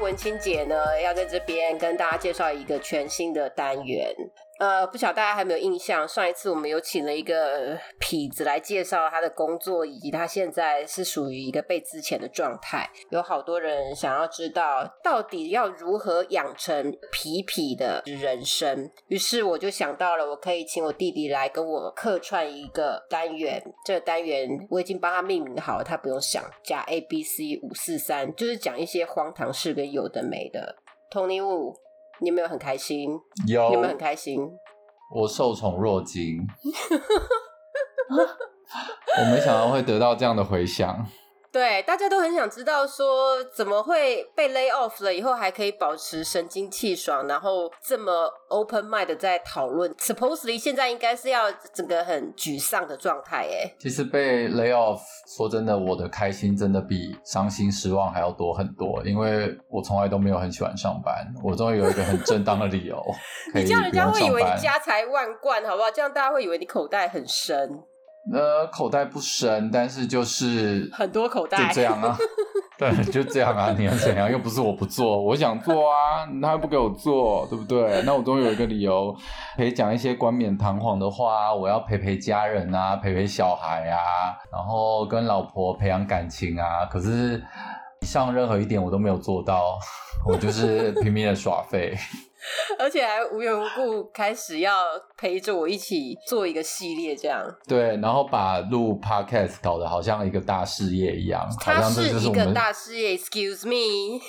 文清姐呢，要在这边跟大家介绍一个全新的单元。呃，不晓得大家还没有印象？上一次我们有请了一个痞子来介绍他的工作，以及他现在是属于一个被资遣的状态。有好多人想要知道，到底要如何养成痞痞的人生。于是我就想到了，我可以请我弟弟来跟我客串一个单元。这个单元我已经帮他命名好了，他不用想，加 A B C 五四三，就是讲一些荒唐事跟有的没的。Tony Wu。你有没有很开心？有，有没有很开心？我受宠若惊，我没想到会得到这样的回响。对，大家都很想知道，说怎么会被 lay off 了以后还可以保持神清气爽，然后这么 open mind 在讨论。Supposedly 现在应该是要整个很沮丧的状态，哎。其实被 lay off，说真的，我的开心真的比伤心失望还要多很多，因为我从来都没有很喜欢上班，我终于有一个很正当的理由。你这样人家会以为你家财万贯，好不好？这样大家会以为你口袋很深。呃，口袋不深，但是就是很多口袋，就这样啊。对，就这样啊。你要怎样？又不是我不做，我想做啊，他又不给我做，对不对？那我终于有一个理由可以讲一些冠冕堂皇的话。我要陪陪家人啊，陪陪小孩啊，然后跟老婆培养感情啊。可是以上任何一点我都没有做到，我就是拼命的耍废。而且还无缘无故开始要陪着我一起做一个系列，这样对，然后把录 podcast 搞得好像一个大事业一样，好像这就是一个大事业。Excuse me。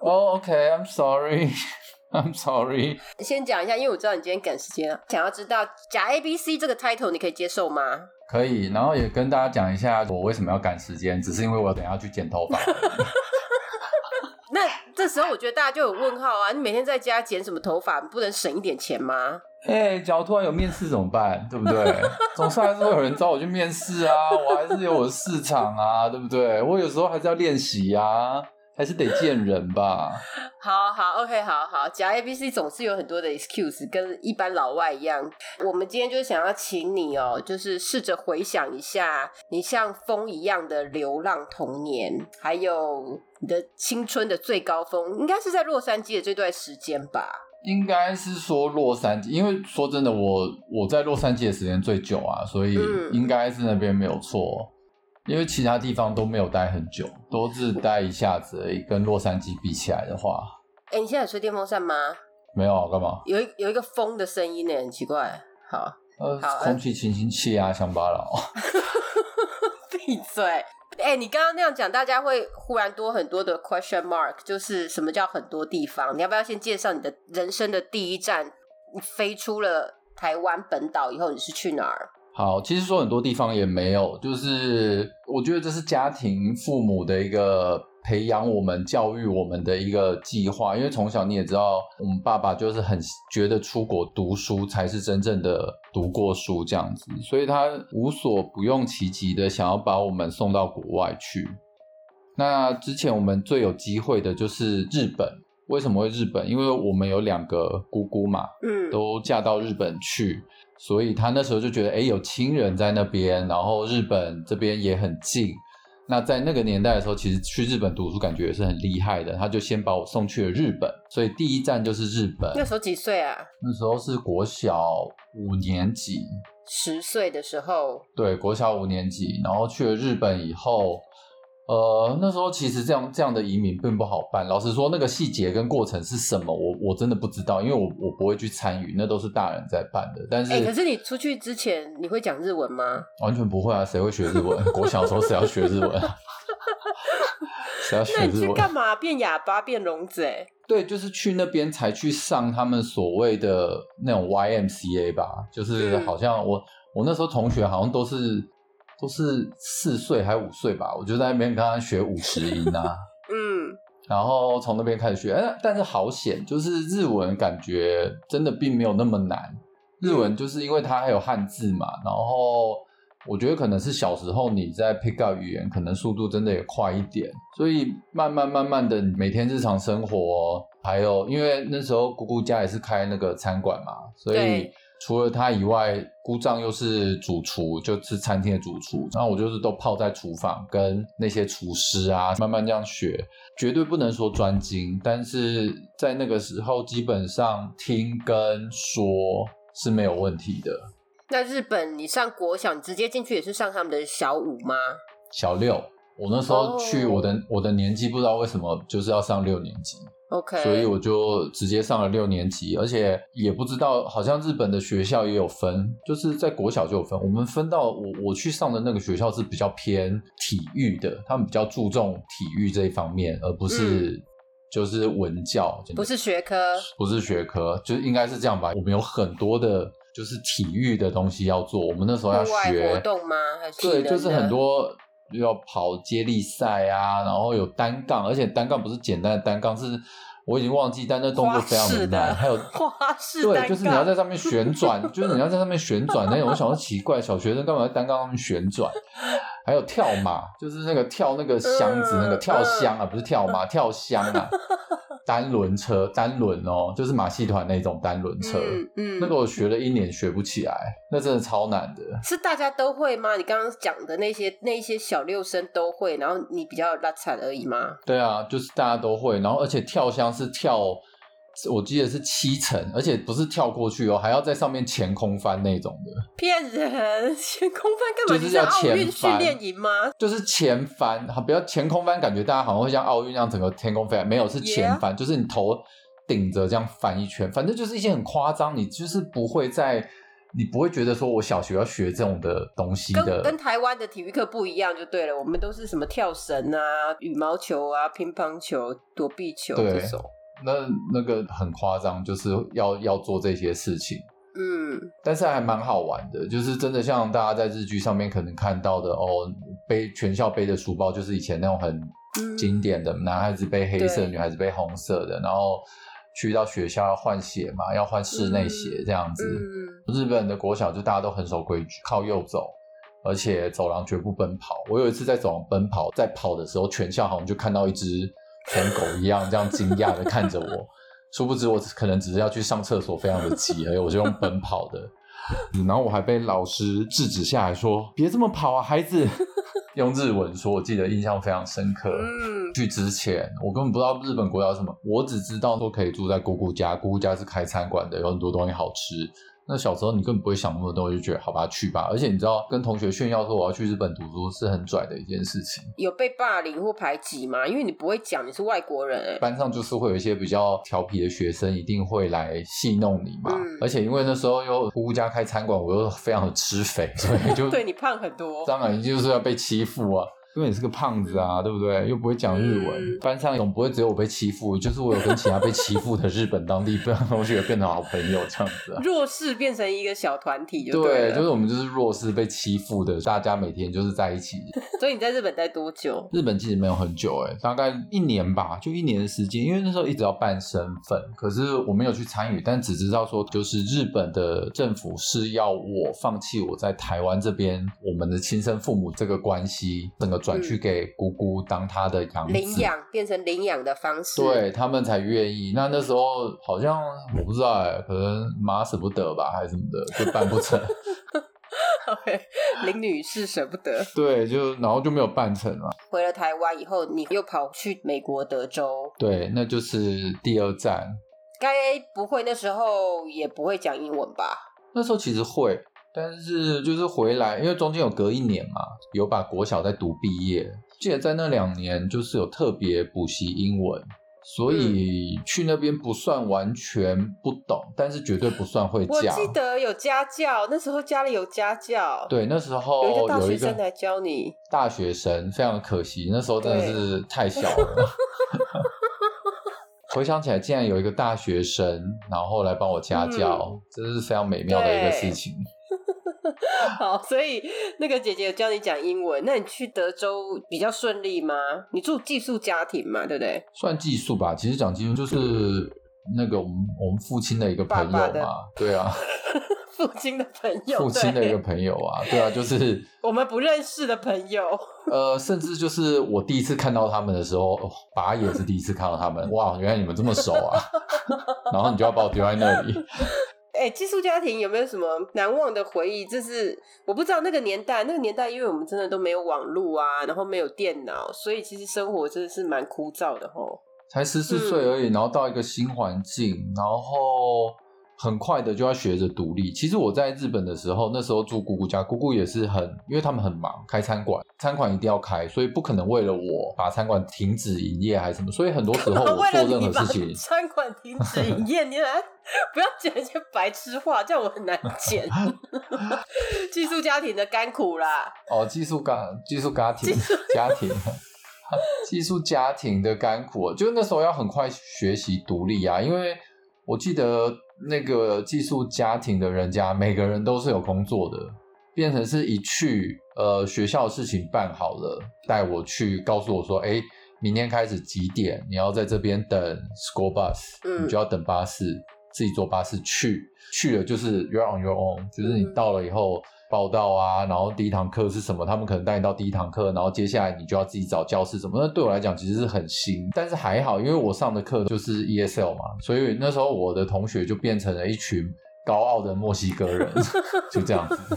哦，OK，I'm sorry，I'm sorry。先讲一下，因为我知道你今天赶时间，想要知道假 A B C 这个 title 你可以接受吗？可以，然后也跟大家讲一下我为什么要赶时间，只是因为我等下去剪头发。这时候我觉得大家就有问号啊！你每天在家剪什么头发，你不能省一点钱吗？哎，假如突然有面试怎么办？对不对？总是还是有人找我去面试啊！我还是有我的市场啊，对不对？我有时候还是要练习呀。还是得见人吧。好好，OK，好好。假 A B C 总是有很多的 excuse，跟一般老外一样。我们今天就是想要请你哦，就是试着回想一下，你像风一样的流浪童年，还有你的青春的最高峰，应该是在洛杉矶的这段时间吧？应该是说洛杉矶，因为说真的，我我在洛杉矶的时间最久啊，所以应该是那边没有错。因为其他地方都没有待很久，都是待一下子而已。跟洛杉矶比起来的话，哎，你现在吹电风扇吗？没有啊，干嘛？有一有一个风的声音呢，很奇怪。好，呃，空气清新器啊，乡巴佬。闭嘴！哎，你刚刚那样讲，大家会忽然多很多的 question mark，就是什么叫很多地方？你要不要先介绍你的人生的第一站？你飞出了台湾本岛以后，你是去哪儿？好，其实说很多地方也没有，就是我觉得这是家庭父母的一个培养我们、教育我们的一个计划。因为从小你也知道，我们爸爸就是很觉得出国读书才是真正的读过书这样子，所以他无所不用其极的想要把我们送到国外去。那之前我们最有机会的就是日本，为什么会日本？因为我们有两个姑姑嘛，嗯，都嫁到日本去。所以他那时候就觉得，哎，有亲人在那边，然后日本这边也很近。那在那个年代的时候，其实去日本读书感觉也是很厉害的。他就先把我送去了日本，所以第一站就是日本。那时候几岁啊？那时候是国小五年级，十岁的时候。对，国小五年级，然后去了日本以后。呃，那时候其实这样这样的移民并不好办。老实说，那个细节跟过程是什么，我我真的不知道，因为我我不会去参与，那都是大人在办的。但是，哎，可是你出去之前，你会讲日文吗？完全不会啊，谁会学日文？我小时候谁要学日文？谁要学日文？那你去干嘛？变哑巴，变聋子？哎，对，就是去那边才去上他们所谓的那种 YMCA 吧，就是好像我我那时候同学好像都是。都是四岁还五岁吧，我就在那边跟他学五十音啊，嗯，然后从那边开始学，哎，但是好险，就是日文感觉真的并没有那么难，日文就是因为它还有汉字嘛，然后我觉得可能是小时候你在 pick up 语言，可能速度真的也快一点，所以慢慢慢慢的每天日常生活，还有因为那时候姑姑家也是开那个餐馆嘛，所以。除了他以外，姑丈又是主厨，就是餐厅的主厨。然后我就是都泡在厨房，跟那些厨师啊，慢慢这样学，绝对不能说专精，但是在那个时候，基本上听跟说是没有问题的。那日本，你上国小，你直接进去也是上他们的小五吗？小六，我那时候去，我的我的年纪不知道为什么就是要上六年级。OK，所以我就直接上了六年级，而且也不知道，好像日本的学校也有分，就是在国小就有分。我们分到我我去上的那个学校是比较偏体育的，他们比较注重体育这一方面，而不是就是文教，不是学科，不是学科，就是应该是这样吧。我们有很多的，就是体育的东西要做。我们那时候要学活动吗？还是对，就是很多要跑接力赛啊，然后有单杠，而且单杠不是简单的单杠，是。我已经忘记，但那动作非常的难，还有花式对，就是你要在上面旋转，就是你要在上面旋转那种。我想说奇怪，小学生干嘛在单杠上面旋转？还有跳马，就是那个跳那个箱子，那个跳箱啊，不是跳马，跳箱啊。单轮车，单轮哦，就是马戏团那种单轮车。嗯，那个我学了一年学不起来，那真的超难的。是大家都会吗？你刚刚讲的那些那些小六声都会，然后你比较拉惨而已吗？对啊，就是大家都会，然后而且跳箱是跳。我记得是七层，而且不是跳过去哦，还要在上面前空翻那种的。骗人！前空翻干嘛？就是叫前翻训练营吗？就是前翻，好，不要前空翻，感觉大家好像会像奥运那样整个天空飞，没有，是前翻，就是你头顶着这样翻一圈，反正就是一些很夸张，你就是不会在，你不会觉得说我小学要学这种的东西的，跟台湾的体育课不一样就对了，我们都是什么跳绳啊、羽毛球啊、乒乓球、躲避球这种。那那个很夸张，就是要要做这些事情，嗯，但是还蛮好玩的，就是真的像大家在日剧上面可能看到的哦，背全校背的书包，就是以前那种很经典的，男孩子背黑色，女孩子背红色的，然后去到学校要换鞋嘛，要换室内鞋这样子。日本的国小就大家都很守规矩，靠右走，而且走廊绝不奔跑。我有一次在走廊奔跑，在跑的时候，全校好像就看到一只。跟狗一样，这样惊讶的看着我，殊不知我可能只是要去上厕所，非常的急而已，我就用奔跑的，然后我还被老师制止下来说：“别这么跑啊，孩子！”用日文说，我记得印象非常深刻。嗯，去之前我根本不知道日本国家什么，我只知道说可以住在姑姑家，姑姑家是开餐馆的，有很多东西好吃。那小时候你根本不会想那么多，就觉得好吧，去吧。而且你知道，跟同学炫耀说我要去日本读书是很拽的一件事情。有被霸凌或排挤吗？因为你不会讲你是外国人。班上就是会有一些比较调皮的学生，一定会来戏弄你嘛。而且因为那时候又姑姑家开餐馆，我又非常的吃肥，所以就 对你胖很多。当然就是要被欺负啊。因为你是个胖子啊，对不对？又不会讲日文，班上总不会只有我被欺负，就是我有跟其他被欺负的日本当地同学变成好朋友这样子。弱势变成一个小团体，就对，就是我们就是弱势被欺负的，大家每天就是在一起。所以你在日本待多久？日本其实没有很久，哎，大概一年吧，就一年的时间。因为那时候一直要办身份，可是我没有去参与，但只知道说，就是日本的政府是要我放弃我在台湾这边我们的亲生父母这个关系，整个。转去给姑姑当她的养领养，变成领养的方式，对他们才愿意。那那时候好像我不知道哎，可能妈舍不得吧，还是什么的，就办不成。OK，林女士舍不得，对，就然后就没有办成了。回了台湾以后，你又跑去美国德州，对，那就是第二站。该不会那时候也不会讲英文吧？那时候其实会。但是就是回来，因为中间有隔一年嘛，有把国小在读毕业，记得在那两年就是有特别补习英文，所以去那边不算完全不懂，但是绝对不算会教。我记得有家教，那时候家里有家教。对，那时候有一个大学生来教你。大学生非常可惜，那时候真的是太小了。回想起来，竟然有一个大学生，然后来帮我家教，这是非常美妙的一个事情。好，所以那个姐姐有教你讲英文，那你去德州比较顺利吗？你住寄宿家庭嘛，对不对？算寄宿吧，其实讲寄宿就是那个我们我们父亲的一个朋友嘛，对啊，父亲的朋友，父亲的一个朋友啊，对啊，就是 我们不认识的朋友。呃，甚至就是我第一次看到他们的时候，爸也是第一次看到他们，哇，原来你们这么熟啊，然后你就要把我丢在那里。哎，寄宿家庭有没有什么难忘的回忆？就是我不知道那个年代，那个年代，因为我们真的都没有网络啊，然后没有电脑，所以其实生活真的是蛮枯燥的吼。才十四岁而已，然后到一个新环境，然后。很快的就要学着独立。其实我在日本的时候，那时候住姑姑家，姑姑也是很，因为他们很忙，开餐馆，餐馆一定要开，所以不可能为了我把餐馆停止营业还是什么。所以很多时候 我做任何事情，餐馆停止营业，你来 不要讲一些白痴话，这样我很难剪。寄宿家庭的甘苦啦。哦，寄宿家寄宿家庭家庭寄宿家庭的甘苦，就那时候要很快学习独立啊，因为我记得。那个寄宿家庭的人家，每个人都是有工作的，变成是一去，呃，学校的事情办好了，带我去，告诉我说，哎，明天开始几点，你要在这边等 school bus，你就要等巴士，自己坐巴士去，去了就是 you're on your own，就是你到了以后。报道啊，然后第一堂课是什么？他们可能带你到第一堂课，然后接下来你就要自己找教室什么。那对我来讲其实是很新，但是还好，因为我上的课就是 ESL 嘛，所以那时候我的同学就变成了一群高傲的墨西哥人，就这样子。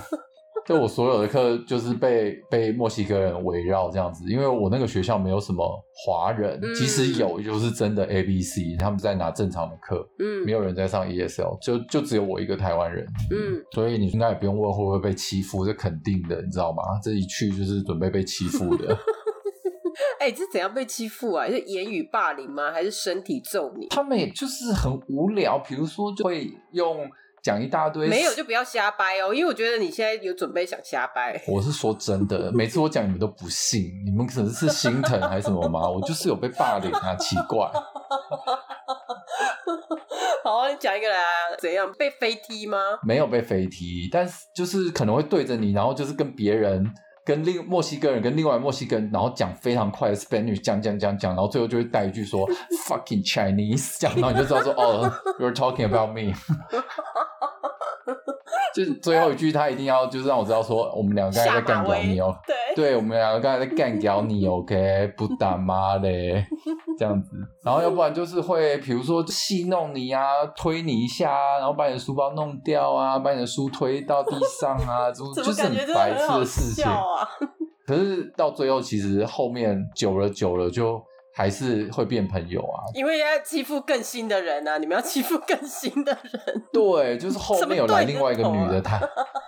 就我所有的课就是被被墨西哥人围绕这样子，因为我那个学校没有什么华人，即使有，就是真的 A B C，他们在拿正常的课，嗯，没有人在上 E S L，就就只有我一个台湾人，嗯，所以你应该也不用问会不会被欺负，这肯定的，你知道吗？这一去就是准备被欺负的。哎，这怎样被欺负啊？是言语霸凌吗？还是身体揍你？他们也就是很无聊，比如说就会用。讲一大堆，没有就不要瞎掰哦，因为我觉得你现在有准备想瞎掰。我是说真的，每次我讲你们都不信，你们可能是心疼还是什么吗？我就是有被霸凌啊，奇怪。好，你讲一个来，怎样被飞踢吗？没有被飞踢，但是就是可能会对着你，然后就是跟别人。跟另墨西哥人跟另外墨西哥人，然后讲非常快的 Spanish，讲讲讲讲，然后最后就会带一句说 fucking Chinese，讲到你就知道说哦，you're talking about me。就是最后一句，他一定要就是让我知道说，我们两个刚才在干掉你哦，对，对我们两个刚才在干掉你，OK，不打妈嘞，这样子，然后要不然就是会，比如说戏弄你啊，推你一下啊，然后把你的书包弄掉啊，把你的书推到地上啊，就 就是很白痴的事情啊。可是到最后，其实后面久了久了就。还是会变朋友啊，因为要欺负更新的人啊！你们要欺负更新的人。对，就是后面有来另外一个女的台，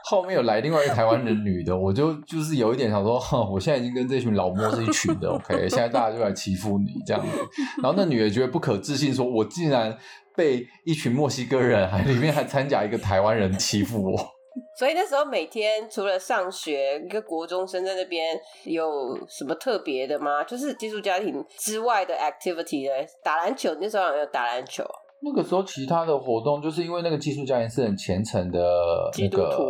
后面有来另外一个台湾的女的，我就就是有一点想说，我现在已经跟这群老莫是一群的，OK，现在大家就来欺负你这样子。然后那女的觉得不可置信，说我竟然被一群墨西哥人，还里面还掺假一个台湾人欺负我。所以那时候每天除了上学，一个国中生在那边有什么特别的吗？就是寄宿家庭之外的 activity 呢？打篮球，那时候有没有打篮球？那个时候其他的活动，就是因为那个寄宿家庭是很虔诚的基督徒，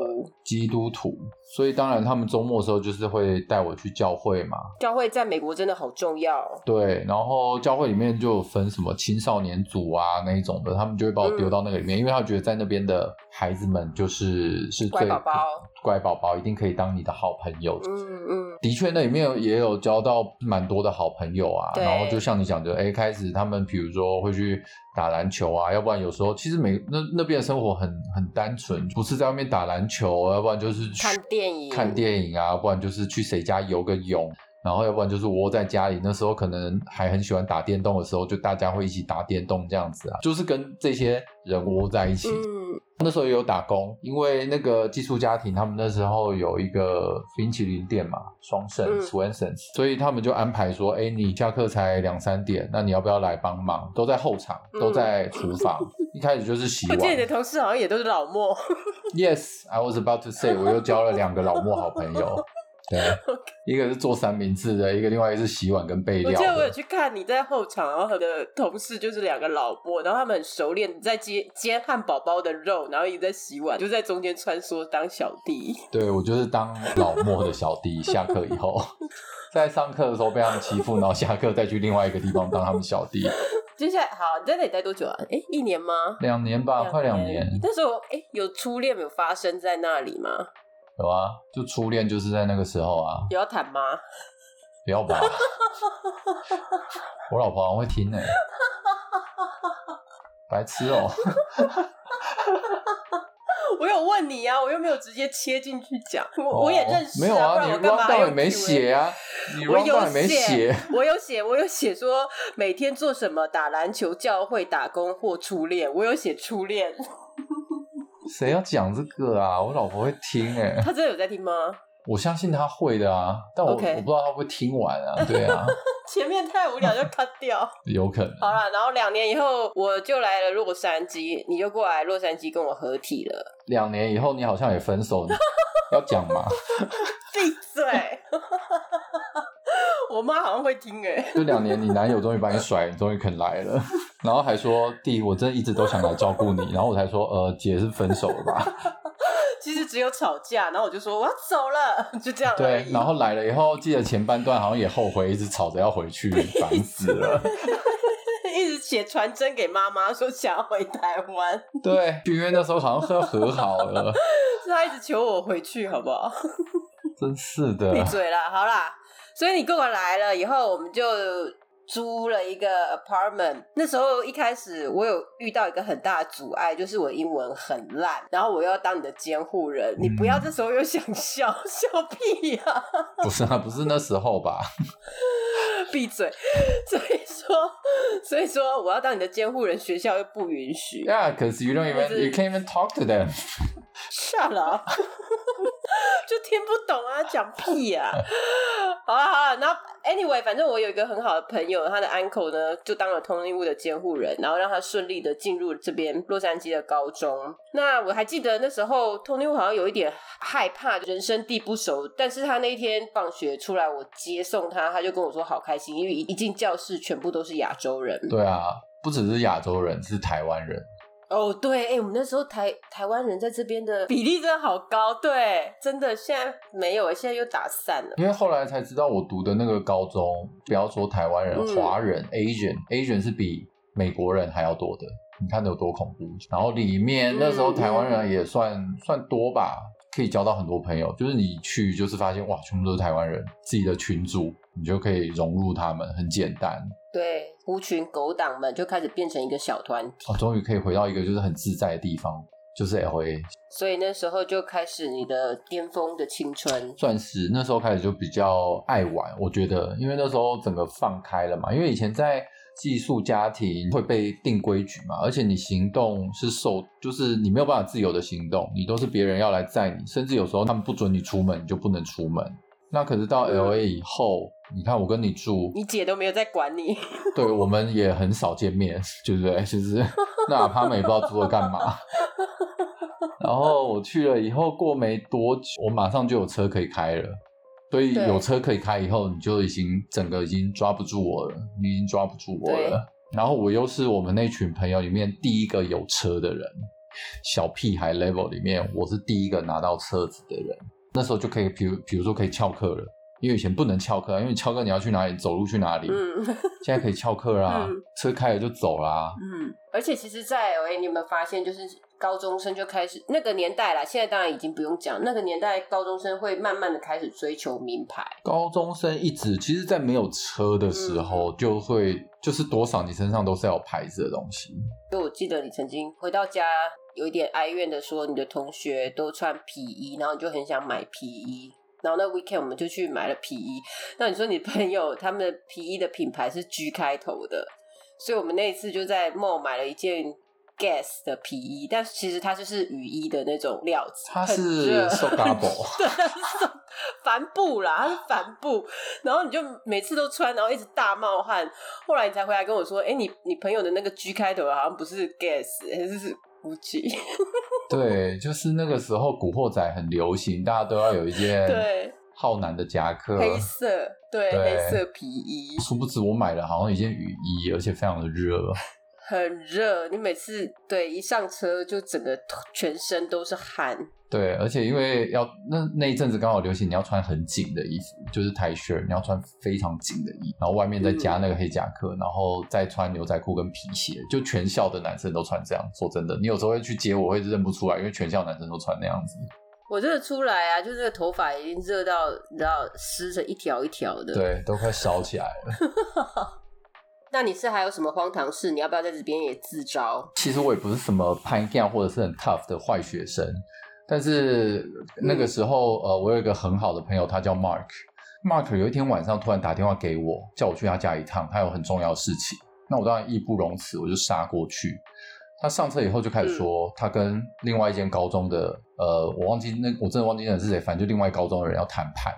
基督徒，所以当然他们周末的时候就是会带我去教会嘛。教会在美国真的好重要。对，然后教会里面就分什么青少年组啊那一种的，他们就会把我丢到那个里面，因为他觉得在那边的孩子们就是是乖宝宝。乖宝宝一定可以当你的好朋友。嗯嗯，的确，那里面也有交到蛮多的好朋友啊。然后就像你讲的，哎，开始他们比如说会去打篮球啊，要不然有时候其实每那那边的生活很很单纯，不是在外面打篮球，要不然就是看电影，看电影啊，不然就是去谁家游个泳。然后要不然就是窝在家里，那时候可能还很喜欢打电动的时候，就大家会一起打电动这样子啊，就是跟这些人窝在一起。嗯，那时候也有打工，因为那个寄宿家庭他们那时候有一个冰淇淋店嘛，双盛 Swenson，所以他们就安排说，哎，你下课才两三点，那你要不要来帮忙？都在后场，都在厨房。一开始就是洗碗。我记得你的同事好像也都是老莫。Yes, I was about to say，我又交了两个老莫好朋友。对，一个是做三明治的，一个另外一个是洗碗跟备料。我记得我有去看你在后场，然后的同事就是两个老婆，然后他们很熟练在煎煎汉堡包的肉，然后一直在洗碗，就在中间穿梭当小弟。对，我就是当老莫的小弟。下课以后，在上课的时候被他们欺负，然后下课再去另外一个地方当他们小弟。接下来，好，你在那里待多久啊？哎，一年吗？两年吧，快两年。那时候，哎，有初恋有发生在那里吗？有啊，就初恋就是在那个时候啊。有要谈吗？不要吧，我老婆会听呢。白痴哦、我有问你啊，我又没有直接切进去讲，我、我也认识、哦没有啊，你我干嘛 round 还 down 用也没写啊，你我 round 有 down 也没写，我有写，我有写说每天做什么，打篮球、教会、打工或初恋，我有写初恋。谁要讲这个啊？我老婆会听哎、她真的有在听吗？我相信她会的啊，但我我不知道她会不会听完啊，对啊，前面太无聊就 cut 掉。有可能。好了，然后两年以后我就来了洛杉矶，你就过来洛杉矶跟我合体了。两年以后你好像也分手，你要讲吗？闭嘴！我妈好像会听哎、就两年，你男友终于把你甩，你终于肯来了，然后还说弟，我真的一直都想来照顾你，然后我才说呃姐是分手了吧？其实只有吵架，然后我就说我要走了，就这样而对，然后来了以后，记得前半段好像也后悔，一直吵着要回去，烦死了。一直写传真给妈妈说想要回台湾，对，因为那时候好像是要和好了，是他一直求我回去，好不好？真是的。闭嘴啦，好啦。所以你跟我来了以后，我们就租了一个 apartment。那时候一开始我有遇到一个很大的阻碍，就是我英文很烂，然后我又要当你的监护人，你不要这时候又想笑，笑屁呀、不是啊，不是那时候吧？闭嘴！所以说，所以说我要当你的监护人，学校又不允许。Yeah, because you don't even 是 you can't even talk to them. Shut up！就听不懂啊，讲屁呀、好了好了，然后 anyway，反正我有一个很好的朋友，他的 uncle 呢就当了 Tony Wu 的监护人，然后让他顺利的进入这边洛杉矶的高中。那我还记得那时候 Tony Wu 好像有一点害怕，人生地不熟，但是他那一天放学出来，我接送他，他就跟我说好开心，因为一进教室全部都是亚洲人。对啊，不只是亚洲人，是台湾人。哦，对，哎、我们那时候台台湾人在这边的比例真的好高，对，真的现在没有，现在又打散了。因为后来才知道，我读的那个高中，不要说台湾人，嗯华人 Asian，Asian 是比美国人还要多的。你看有多恐怖？然后里面嗯那时候台湾人也算、算多吧，可以交到很多朋友。就是你去，就是发现哇，全部都是台湾人，自己的群组，你就可以融入他们，很简单。对，狐群狗党们就开始变成一个小团体，哦，终于可以回到一个就是很自在的地方，就是 L A。所以那时候就开始你的巅峰的青春。算是那时候开始就比较爱玩，我觉得，因为那时候整个放开了嘛。因为以前在寄宿家庭会被定规矩嘛，而且你行动是受，就是你没有办法自由的行动，你都是别人要来载你，甚至有时候他们不准你出门，你就不能出门。那可是到嗯 L A 以后，你看我跟你住，你姐都没有在管你，对我们也很少见面，对不对？就是那他们也不知道住了干嘛。然后我去了以后，过没多久，我马上就有车可以开了。所以对有车可以开以后，你就已经整个已经抓不住我了，你已经抓不住我了。然后我又是我们那群朋友里面第一个有车的人，小屁孩 level 里面，我是第一个拿到车子的人。那时候就可以，比如比如说可以翘课了，因为以前不能翘课啊，因为你翘课你要去哪里，走路去哪里。嗯现在可以翘课啦，嗯车开了就走啦。嗯。而且其实，在 LA 你有没有发现，就是高中生就开始那个年代啦，现在当然已经不用讲，那个年代高中生会慢慢的开始追求名牌。高中生一直其实，在没有车的时候，就会就是多少你身上都是要有牌子的东西。就我记得你曾经回到家，有一点哀怨的说，你的同学都穿皮衣，然后你就很想买皮衣。然后那 weekend 我们就去买了皮衣。那你说你朋友他们的皮衣的品牌是 G 开头的，所以我们那一次就在 mall 买了一件 Guess 的皮衣，但其实它就是雨衣的那种料子，它是 Sogabo，对，它是帆布啦，它是帆布，然后你就每次都穿，然后一直大冒汗。后来你才回来跟我说，哎、你你朋友的那个 G 开头好像不是 Guess，还是是 Gucci。对，就是那个时候古惑仔很流行，大家都要有一件对浩南的夹克，黑色，对对黑色皮衣，殊不知我买了好像一件雨衣，而且非常的热。很热。你每次对一上车就整个全身都是汗。对，而且因为要那那一阵子刚好流行，你要穿很紧的衣服，就是 T 恤，你要穿非常紧的衣，然后外面再加那个黑夹克，然后再穿牛仔裤跟皮鞋，就全校的男生都穿这样。说真的，你有时候会去接我，会认不出来，因为全校男生都穿那样子。我这个出来啊，就这个头发已经热到你知道湿成一条一条的。对，都快烧起来了。那你是还有什么荒唐事？你要不要在这边也自招？其实我也不是什么叛逆或者是很 tough 的坏学生，但是那个时候，呃，我有一个很好的朋友，他叫 Mark。Mark 有一天晚上突然打电话给我，叫我去他家一趟，他有很重要的事情。那我当然义不容辞，我就杀过去。他上车以后就开始说，他跟另外一间高中的，呃，我忘记那我真的忘记那是谁，反正就另外高中的人要谈判。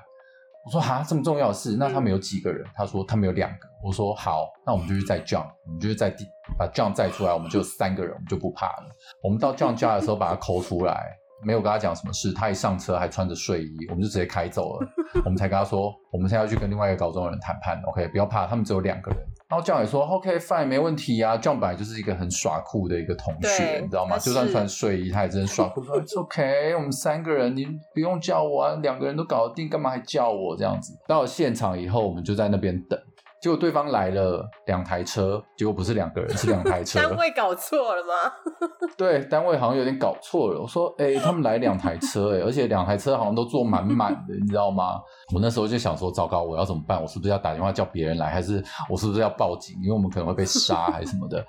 我说哈，这么重要的事，那他们有几个人？他说他们有两个。我说好，那我们就去载 John，我们就去载地把 John 载出来，我们就三个人，我们就不怕了。我们到 John 家的时候，把他抠出来。没有跟他讲什么事，他一上车还穿着睡衣，我们就直接开走了。我们才跟他说，我们现在要去跟另外一个高中的人谈判，OK，不要怕，他们只有两个人。然后 John 也说，OK，fine，没问题啊。John 本来就是一个很耍酷的一个同学，你知道吗？就算穿睡衣，他也真的耍酷。说 OK，我们三个人，你不用叫我啊，两个人都搞得定，干嘛还叫我这样子？到了现场以后，我们就在那边等。结果对方来了两台车，结果不是两个人，是两台车。单位搞错了吗？对，单位好像有点搞错了。我说，哎，他们来两台车，哎，而且两台车好像都坐满满的，你知道吗？我那时候就想说，糟糕，我要怎么办？我是不是要打电话叫别人来，还是我是不是要报警？因为我们可能会被杀，还是什么的？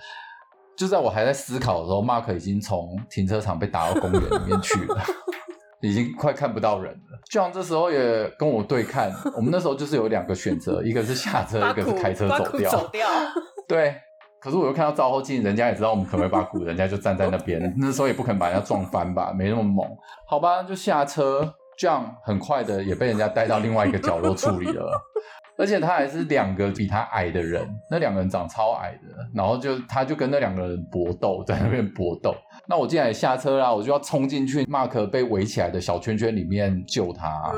就在我还在思考的时候，Mark 已经从停车场被打到公园里面去了。已经快看不到人了。John 这时候也跟我对看，我们那时候就是有两个选择，一个是下车，一个是开车走掉。走掉。对，可是我又看到照后镜，人家也知道我们可能会把鼓，人家就站在那边。那时候也不可能把人家撞翻吧，没那么猛。好吧，就下车。John 很快的也被人家带到另外一个角落处理了。而且他还是两个比他矮的人，那两个人长超矮的，然后就他就跟那两个人搏斗，在那边搏斗。那我进来下车啦，我就要冲进去 Mark 被围起来的小圈圈里面救他。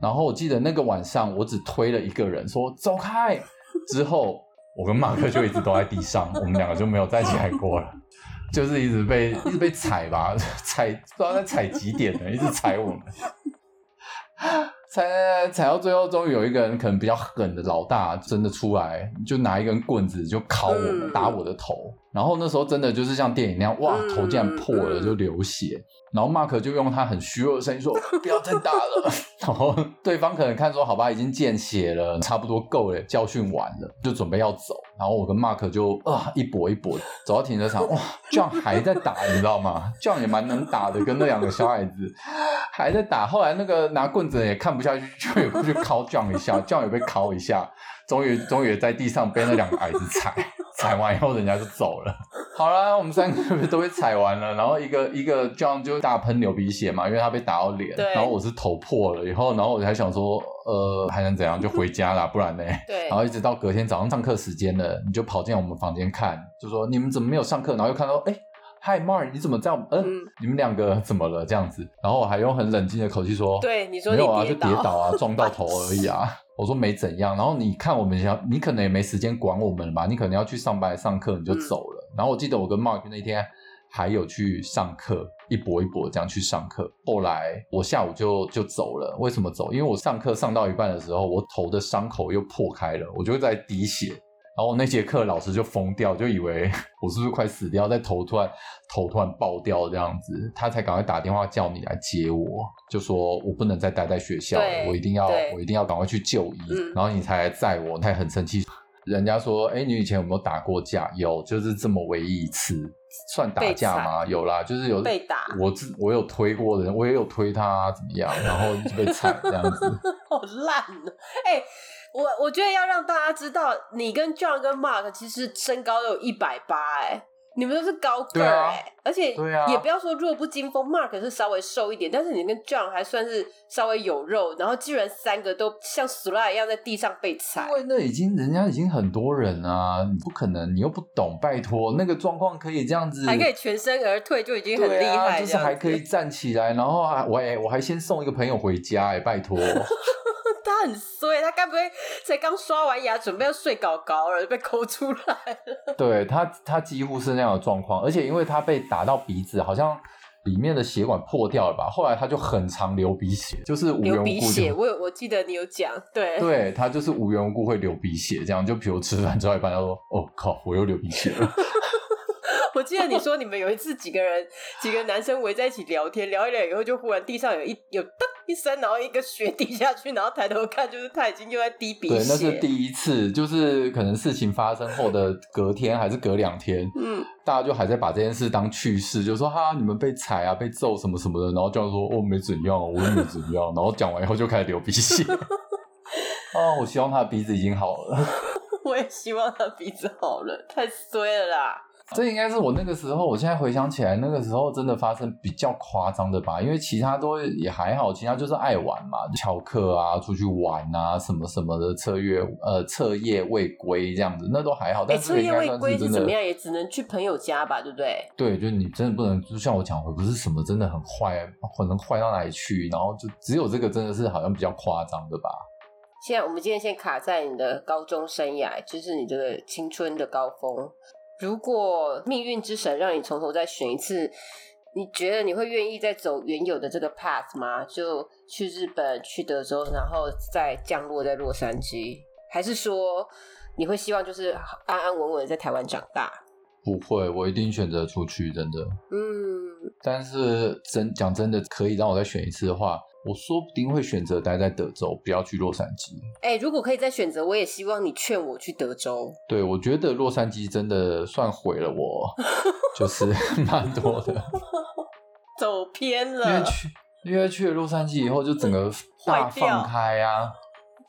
然后我记得那个晚上，我只推了一个人，说走开。之后我跟马克就一直都在地上，我们两个就没有再起来过了，就是一直被一直被踩吧，踩不知道在踩几点呢，一直踩我们。踩踩到最后，终于有一个人可能比较狠的老大真的出来，就拿一根棍子就敲我，打我的头。然后那时候真的就是像电影那样，哇，头竟然破了，就流血。然后 Mark 就用他很虚弱的声音说：“不要再打了。”然后对方可能看说：“好吧，已经见血了，差不多够了，教训完了，就准备要走。”然后我跟 Mark 就啊一跛一跛走到停车场，哇，John 还在打，你知道吗？John 也蛮能打的，跟那两个小矮子还在打。后来那个拿棍子也看不下去，就也过去敲 John 一下，John 也被敲一下，终于终于在地上被那两个矮子踩。踩完以后，人家就走了。好了，我们三个都被踩完了，然后一个一个 John 就大喷流鼻血嘛，因为他被打到脸。然后我是头破了以后，然后我才想说，呃，还能怎样？就回家啦，不然呢？对。然后一直到隔天早上上课时间了，你就跑进我们房间看，就说你们怎么没有上课？然后又看到，哎，Hi Mark，你怎么这样？嗯，你们两个怎么了？这样子。然后我还用很冷静的口气说，对，你说没有啊，就跌倒啊，撞到头而已啊。我说没怎样，然后你看我们想，你可能也没时间管我们吧，你可能要去上班上课，你就走了。然后我记得我跟 Mark 那天还有去上课，一波一波这样去上课。后来我下午就就走了，为什么走？因为我上课上到一半的时候，我头的伤口又破开了，我就在滴血。然后那节课老师就疯掉，就以为我是不是快死掉，在头突然头突然爆掉这样子，他才赶快打电话叫你来接我，就说我不能再待在学校了，我一定要我一定要赶快去就医，然后你才来载我，他也很生气。人家说，哎，你以前有没有打过架？有，就是这么唯一一次，算打架吗？有啦，就是有被打，我我有推过人，我也有推他怎么样，然后就被踩这样子，好烂哦，哎。我我觉得要让大家知道，你跟 John 跟 Mark 其实身高都有一百八，哎，你们都是高个儿，哎，而且也不要说弱不禁风，Mark 是稍微瘦一点，但是你跟 John 还算是稍微有肉，然后居然三个都像 Sly 一样在地上被踩，因为那已经人家已经很多人啊，你不可能，你又不懂，拜托，那个状况可以这样子，还可以全身而退，就已经很厉害，就是还可以站起来，然后还我哎，我还先送一个朋友回家，哎，拜托。他很衰，他该不会才刚刷完牙，准备要睡搞搞了，被抠出来了？对他，他几乎是那样的状况，而且因为他被打到鼻子，好像里面的血管破掉了吧？后来他就很常流鼻血，就是无缘无故血。我有，我记得你有讲，对，对他就是无缘无故会流鼻血，这样就比如吃饭之后一般他说：“哦靠，我又流鼻血了。”我记得你说你们有一次几个人几个男生围在一起聊天，聊一聊以后就忽然地上有一有噔。一声，然后一个血滴下去，然后抬头看，就是他已经又在滴鼻血。对，那是第一次，就是可能事情发生后的隔天还是隔两天，嗯，大家就还在把这件事当趣事，就说哈你们被踩啊，被揍什么什么的，然后这样说哦没怎样，我也没怎样，然后讲完以后就开始流鼻血。哦，我希望他的鼻子已经好了。我也希望他鼻子好了，太衰了啦。这应该是我那个时候，我现在回想起来，那个时候真的发生比较夸张的吧？因为其他都也还好，其他就是爱玩嘛，翘课啊，出去玩啊，什么什么的，彻夜呃彻夜未归这样子，那都还好。但彻夜未归是怎么样？也只能去朋友家吧，对不对？对，就你真的不能，就像我讲，我不是什么真的很坏，可能坏到哪里去，然后就只有这个真的是好像比较夸张的吧。现在我们今天先卡在你的高中生涯，就是你这个青春的高峰。如果命运之神让你从头再选一次，你觉得你会愿意再走原有的这个 path 吗？就去日本、去德州，然后再降落在洛杉矶，还是说你会希望就是安安稳稳在台湾长大？不会，我一定选择出去，真的。嗯，但是真讲真的，可以让我再选一次的话。我说不定会选择待在德州，不要去洛杉矶。哎，如果可以再选择，我也希望你劝我去德州。对，我觉得洛杉矶真的算毁了我，就是 蛮多的，走偏了。因为去，因为去了洛杉矶以后，就整个大放开啊，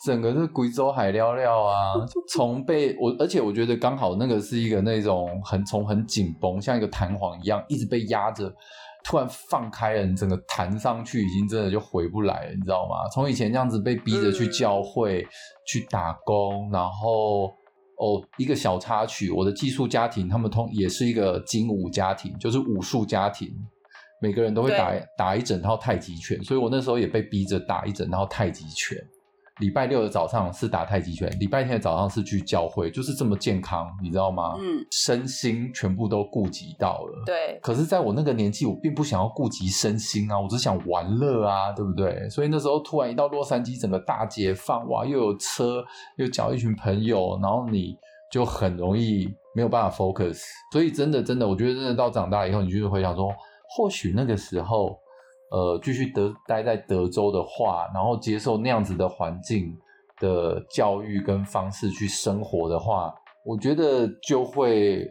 整个是贵州海撩撩啊，从被我，而且我觉得刚好那个是一个那种很从很紧绷，像一个弹簧一样，一直被压着。突然放开了，你整个弹上去，已经真的就回不来了，你知道吗？从以前这样子被逼着去教会、去打工，然后哦，一个小插曲，我的寄宿家庭他们通也是一个精武家庭，就是武术家庭，每个人都会打打一整套太极拳，所以我那时候也被逼着打一整套太极拳。礼拜六的早上是打太极拳，礼拜天的早上是去教会，就是这么健康，你知道吗？嗯，身心全部都顾及到了。对。可是，在我那个年纪，我并不想要顾及身心啊，我只想玩乐啊，对不对？所以那时候突然一到洛杉矶，整个大解放，哇，又有车，又交一群朋友，然后你就很容易没有办法 focus。所以真的，真的，我觉得真的到长大以后，你就会想说，或许那个时候。呃，继续德待在德州的话，然后接受那样子的环境的教育跟方式去生活的话，我觉得就会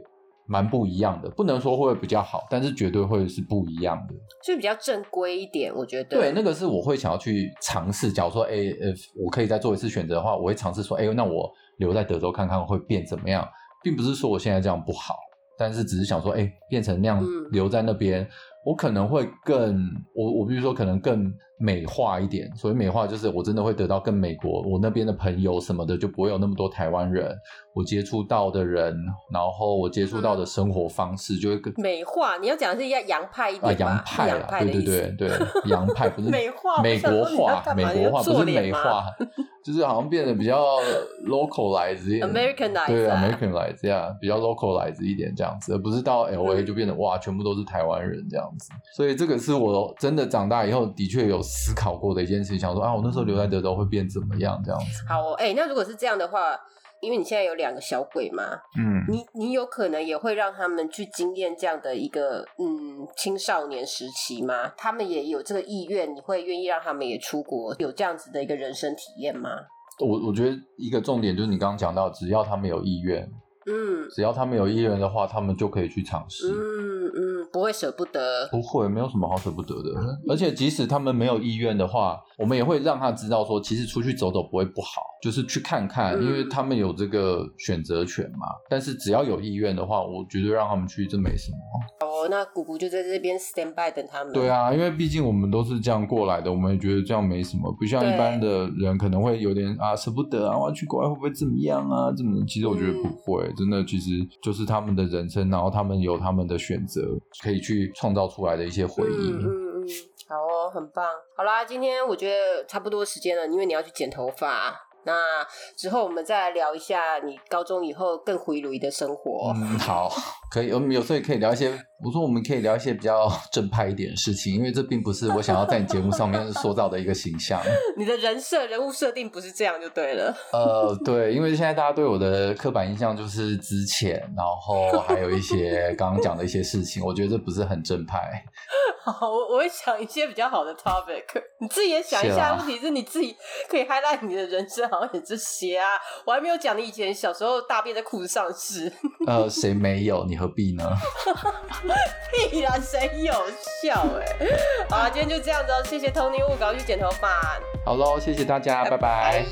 蛮不一样的。不能说会比较好，但是绝对会是不一样的，就比较正规一点。我觉得对，那个是我会想要去尝试。假如说，哎，呃，我可以再做一次选择的话，我会尝试说，哎，那我留在德州看看会变怎么样，并不是说我现在这样不好，但是只是想说，哎，变成那样留在那边。我可能会更我我比如说可能更美化一点，所以美化就是我真的会得到更美国我那边的朋友什么的，就不会有那么多台湾人，我接触到的人，然后我接触到的生活方式就会更美化。你要讲的是要洋派一点啊，洋派啊，对对对对，洋派不是 美化，美国化，美国化不是美化。就是好像变得比较 localized，对，Americanized，这样比较 localized 一点这样子，而不是到 L A 就变得哇，全部都是台湾人这样子。所以这个是我真的长大以后的确有思考过的一件事情，想说啊，我那时候留在德州会变怎么样这样子。好，哦哎，那如果是这样的话。因为你现在有两个小鬼嘛，嗯，你你有可能也会让他们去经验这样的一个嗯青少年时期吗？他们也有这个意愿，你会愿意让他们也出国有这样子的一个人生体验吗？我我觉得一个重点就是你刚刚讲到，只要他们有意愿。嗯，只要他们有意愿的话，他们就可以去尝试。嗯嗯，不会舍不得，不会，没有什么好舍不得的。而且即使他们没有意愿的话，我们也会让他知道说，其实出去走走不会不好，就是去看看，因为他们有这个选择权嘛。但是只要有意愿的话，我绝对让他们去，这没什么。哦，那姑姑就在这边 stand by 等他们。对啊，因为毕竟我们都是这样过来的，我们也觉得这样没什么，不像一般的人可能会有点啊舍不得啊，我要去国外会不会怎么样啊？怎么？其实我觉得不会。真的，其实就是他们的人生，然后他们有他们的选择，可以去创造出来的一些回忆。嗯嗯，好哦，很棒。好啦，今天我觉得差不多时间了，因为你要去剪头发。那之后我们再来聊一下你高中以后更回炉的生活。嗯，好，可以。我们有时候也可以聊一些，我说我们可以聊一些比较正派一点的事情，因为这并不是我想要在你节目上面 塑造的一个形象。你的人设、人物设定不是这样就对了。呃，对，因为现在大家对我的刻板印象就是之前，然后还有一些 刚刚讲的一些事情，我觉得这不是很正派。好，我我会想一些比较好的 topic，你自己也想一下。问题是你自己可以 highlight 你的人生，好像也这些啊。我还没有讲你以前小时候大便在裤子上是。呃，谁没有？你何必呢？屁啦，谁有笑？哎，好，今天就这样子哦。谢谢 Tony，我赶快去剪头发。好喽，谢谢大家，拜拜。